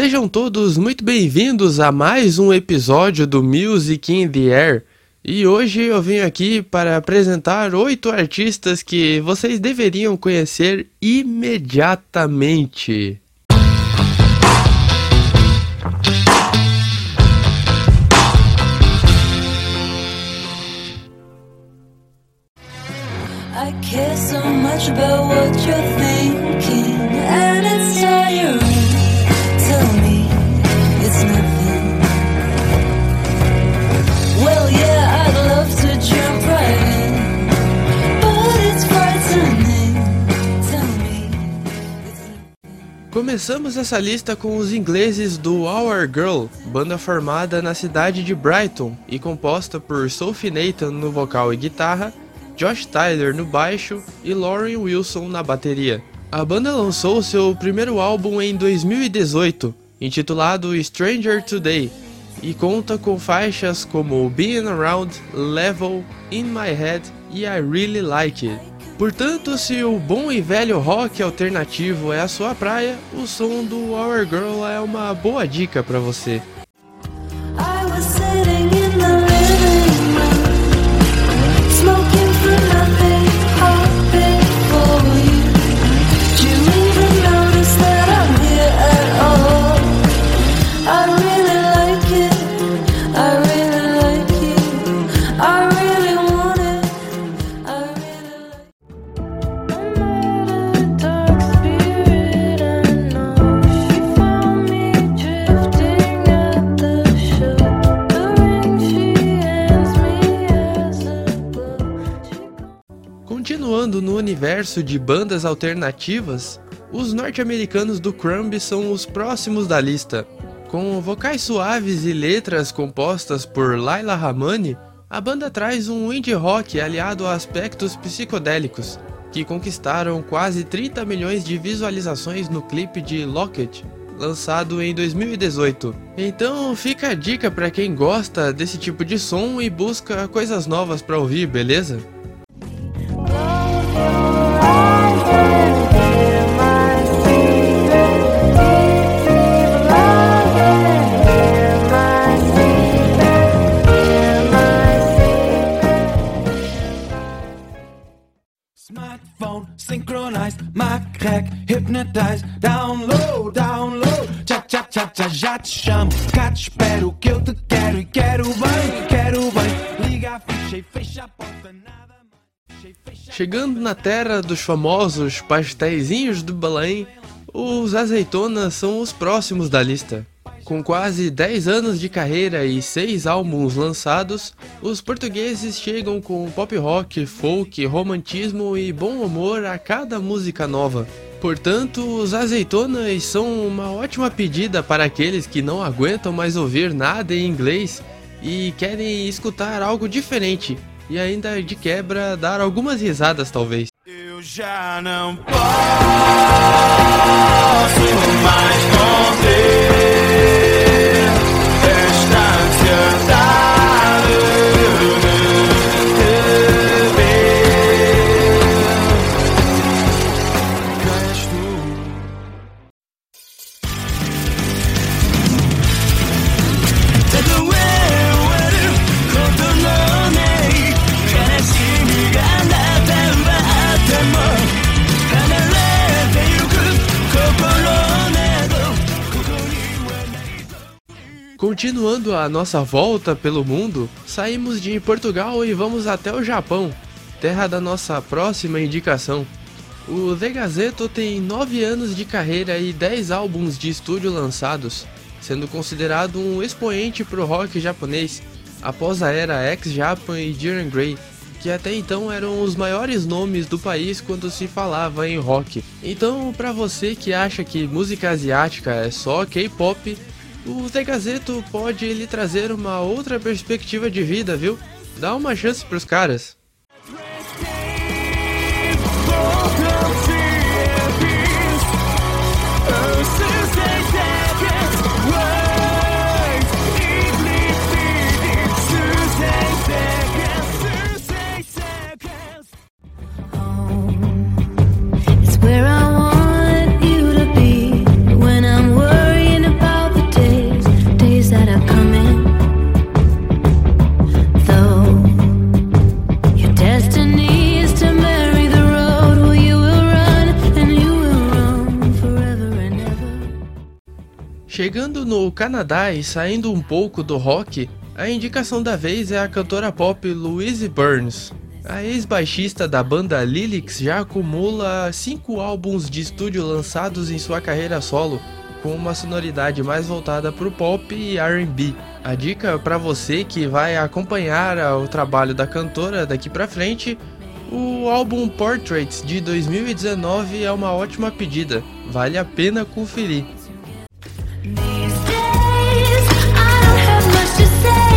Sejam todos muito bem-vindos a mais um episódio do Music in the Air. E hoje eu venho aqui para apresentar oito artistas que vocês deveriam conhecer imediatamente. I care so much about what you're thinking, Começamos essa lista com os ingleses do Our Girl, banda formada na cidade de Brighton e composta por Sophie Nathan no vocal e guitarra Josh Tyler no baixo e Lauren Wilson na bateria. A banda lançou seu primeiro álbum em 2018, intitulado Stranger Today, e conta com faixas como Being Around, Level, In My Head e I Really Like It. Portanto, se o bom e velho rock alternativo é a sua praia, o som do Our Girl é uma boa dica para você. Universo de bandas alternativas, os norte-americanos do Crumb são os próximos da lista. Com vocais suaves e letras compostas por Laila Ramani, a banda traz um indie rock aliado a aspectos psicodélicos, que conquistaram quase 30 milhões de visualizações no clipe de Locket, lançado em 2018. Então fica a dica para quem gosta desse tipo de som e busca coisas novas para ouvir, beleza? Smartphone, synchronize, my crack, hypnotize, download, download, tcha tcha tcha tcha, já te chamo, cá te espero que eu te quero e quero bem, quero bem, liga a ficha e fecha a porta, nada mais. Chegando na terra dos famosos pastéisinhos do Belém, os azeitonas são os próximos da lista. Com quase 10 anos de carreira e 6 álbuns lançados, os portugueses chegam com pop rock, folk, romantismo e bom humor a cada música nova. Portanto, os azeitonas são uma ótima pedida para aqueles que não aguentam mais ouvir nada em inglês e querem escutar algo diferente e ainda de quebra dar algumas risadas talvez. Eu já não posso mais conter Continuando a nossa volta pelo mundo, saímos de Portugal e vamos até o Japão, terra da nossa próxima indicação. O The Gazeto tem 9 anos de carreira e 10 álbuns de estúdio lançados, sendo considerado um expoente pro rock japonês, após a era X-Japan e Jiren Grey, que até então eram os maiores nomes do país quando se falava em rock. Então, para você que acha que música asiática é só K-pop, o The Gazeto pode lhe trazer uma outra perspectiva de vida, viu? Dá uma chance pros caras. No Canadá e saindo um pouco do rock, a indicação da vez é a cantora pop Louise Burns. A ex-baixista da banda Lilix já acumula cinco álbuns de estúdio lançados em sua carreira solo, com uma sonoridade mais voltada para o pop e R&B. A dica para você que vai acompanhar o trabalho da cantora daqui para frente, o álbum Portraits de 2019 é uma ótima pedida, vale a pena conferir. just say.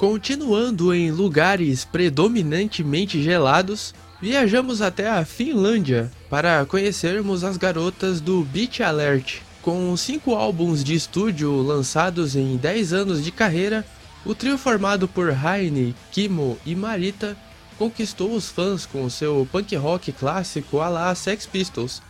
Continuando em lugares predominantemente gelados, viajamos até a Finlândia para conhecermos as garotas do Beach Alert. Com cinco álbuns de estúdio lançados em 10 anos de carreira, o trio formado por Heine, Kimo e Marita conquistou os fãs com seu punk rock clássico a la Sex Pistols,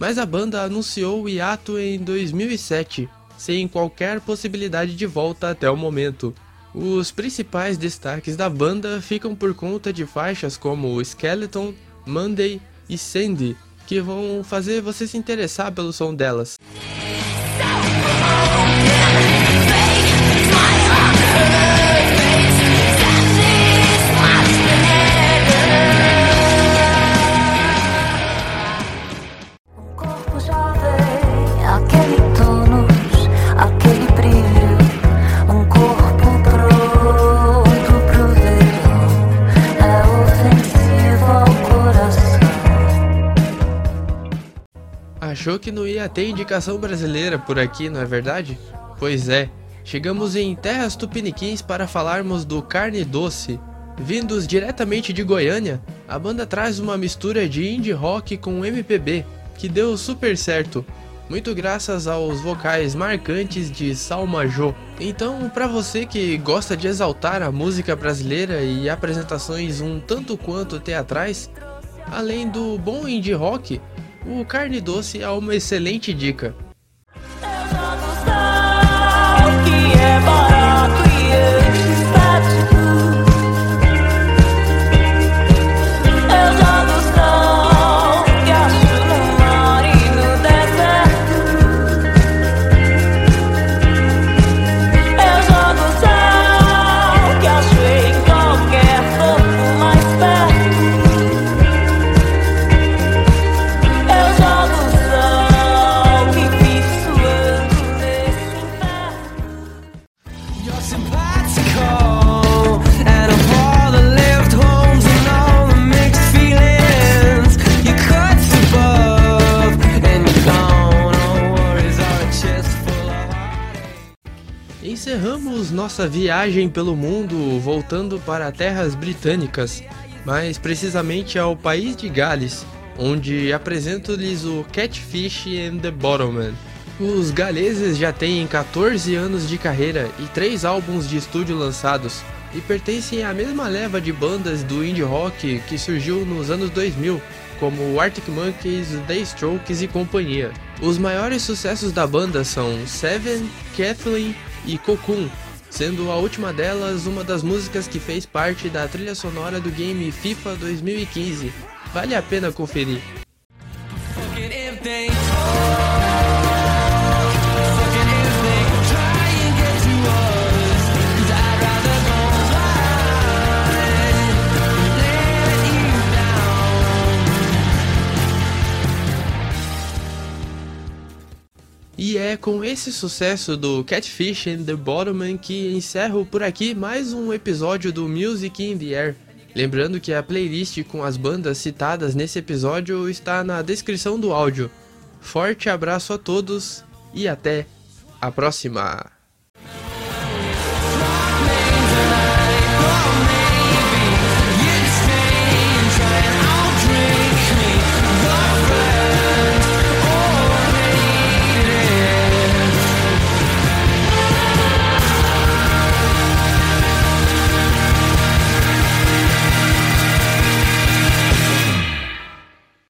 mas a banda anunciou o hiato em 2007, sem qualquer possibilidade de volta até o momento. Os principais destaques da banda ficam por conta de faixas como Skeleton, Monday e Sandy, que vão fazer você se interessar pelo som delas. Achou que não ia ter indicação brasileira por aqui, não é verdade? Pois é, chegamos em terras tupiniquins para falarmos do Carne Doce. Vindos diretamente de Goiânia, a banda traz uma mistura de indie rock com MPB, que deu super certo, muito graças aos vocais marcantes de Salma Jo. Então, para você que gosta de exaltar a música brasileira e apresentações um tanto quanto teatrais, além do bom indie rock, o carne doce é uma excelente dica. Encerramos nossa viagem pelo mundo voltando para terras britânicas, mais precisamente ao país de Gales, onde apresento-lhes o Catfish and the Bottleman. Os galeses já têm 14 anos de carreira e 3 álbuns de estúdio lançados, e pertencem à mesma leva de bandas do indie rock que surgiu nos anos 2000, como Arctic Monkeys, The Strokes e companhia. Os maiores sucessos da banda são Seven, Kathleen e Cocoon, sendo a última delas uma das músicas que fez parte da trilha sonora do game FIFA 2015. Vale a pena conferir. É com esse sucesso do Catfish and the Bottomman que encerro por aqui mais um episódio do Music in the Air. Lembrando que a playlist com as bandas citadas nesse episódio está na descrição do áudio. Forte abraço a todos e até a próxima!